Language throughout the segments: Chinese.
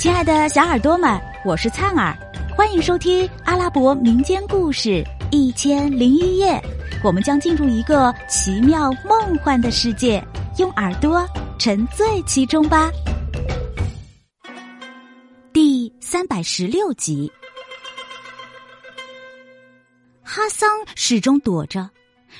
亲爱的小耳朵们，我是灿儿，欢迎收听阿拉伯民间故事《一千零一夜》。我们将进入一个奇妙梦幻的世界，用耳朵沉醉其中吧。第三百十六集，哈桑始终躲着，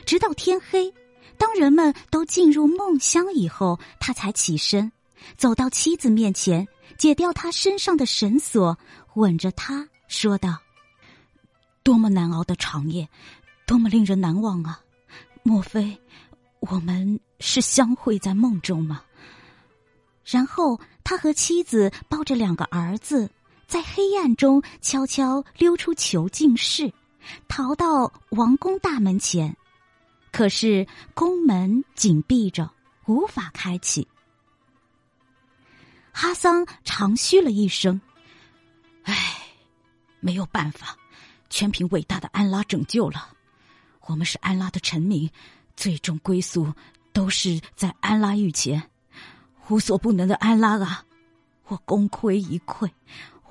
直到天黑。当人们都进入梦乡以后，他才起身，走到妻子面前。解掉他身上的绳索，吻着他说道：“多么难熬的长夜，多么令人难忘啊！莫非我们是相会在梦中吗？”然后他和妻子抱着两个儿子，在黑暗中悄悄溜出囚禁室，逃到王宫大门前。可是宫门紧闭着，无法开启。哈桑长吁了一声：“唉，没有办法，全凭伟大的安拉拯救了。我们是安拉的臣民，最终归宿都是在安拉御前。无所不能的安拉啊，我功亏一篑，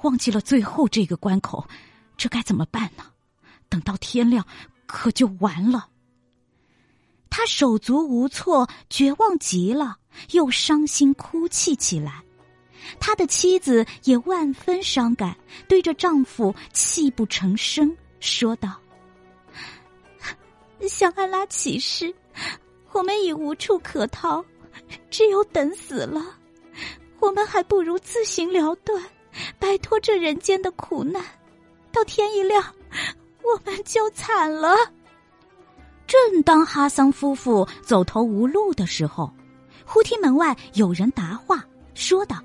忘记了最后这个关口，这该怎么办呢？等到天亮，可就完了。”他手足无措，绝望极了，又伤心哭泣起来。他的妻子也万分伤感，对着丈夫泣不成声，说道：“ 向安拉起誓，我们已无处可逃，只有等死了。我们还不如自行了断，摆脱这人间的苦难。到天一亮，我们就惨了。”正当哈桑夫妇走投无路的时候，忽听门外有人答话，说道。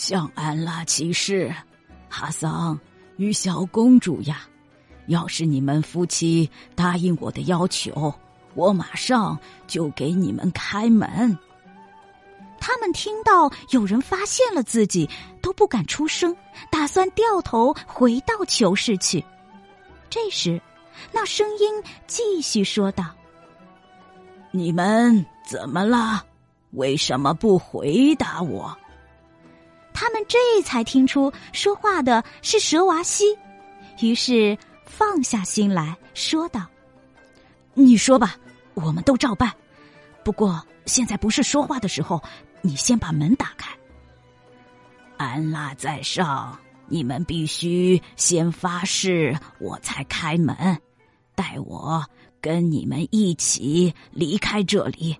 向安拉起誓，哈桑与小公主呀，要是你们夫妻答应我的要求，我马上就给你们开门。他们听到有人发现了自己，都不敢出声，打算掉头回到囚室去。这时，那声音继续说道：“你们怎么了？为什么不回答我？”他们这才听出说话的是蛇娃西，于是放下心来说道：“你说吧，我们都照办。不过现在不是说话的时候，你先把门打开。安拉在上，你们必须先发誓，我才开门。待我跟你们一起离开这里。”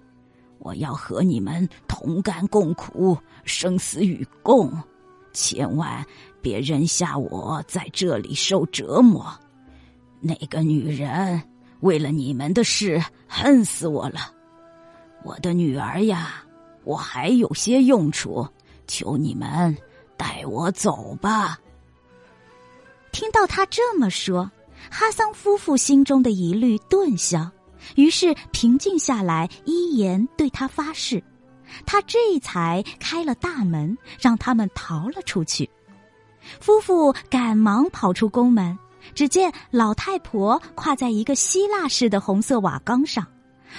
我要和你们同甘共苦，生死与共，千万别扔下我在这里受折磨。那个女人为了你们的事恨死我了。我的女儿呀，我还有些用处，求你们带我走吧。听到他这么说，哈桑夫妇心中的疑虑顿消。于是平静下来，依言对他发誓，他这才开了大门，让他们逃了出去。夫妇赶忙跑出宫门，只见老太婆跨在一个希腊式的红色瓦缸上，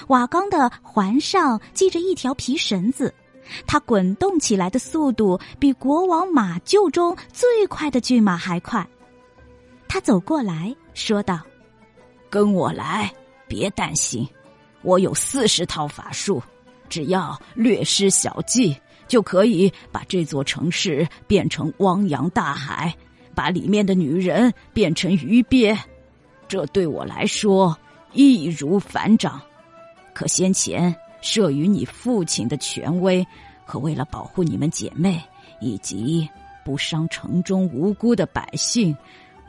瓦缸的环上系着一条皮绳子，它滚动起来的速度比国王马厩中最快的骏马还快。他走过来说道：“跟我来。”别担心，我有四十套法术，只要略施小计，就可以把这座城市变成汪洋大海，把里面的女人变成鱼鳖。这对我来说易如反掌。可先前慑于你父亲的权威，和为了保护你们姐妹以及不伤城中无辜的百姓，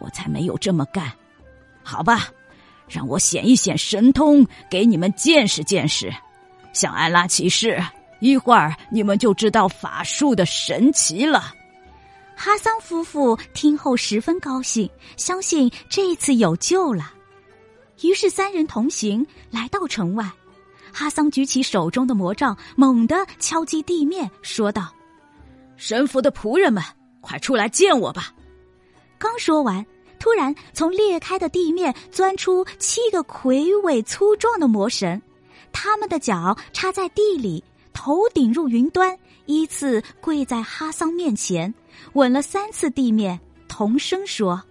我才没有这么干。好吧。让我显一显神通，给你们见识见识。向安拉起誓，一会儿你们就知道法术的神奇了。哈桑夫妇听后十分高兴，相信这次有救了。于是三人同行来到城外。哈桑举起手中的魔杖，猛地敲击地面，说道：“神佛的仆人们，快出来见我吧！”刚说完。突然，从裂开的地面钻出七个魁伟粗壮的魔神，他们的脚插在地里，头顶入云端，依次跪在哈桑面前，吻了三次地面，同声说：“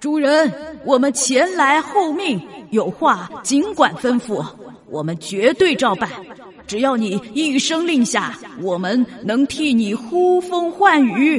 主人，我们前来候命，有话尽管吩咐，我们绝对照办。只要你一声令下，我们能替你呼风唤雨。”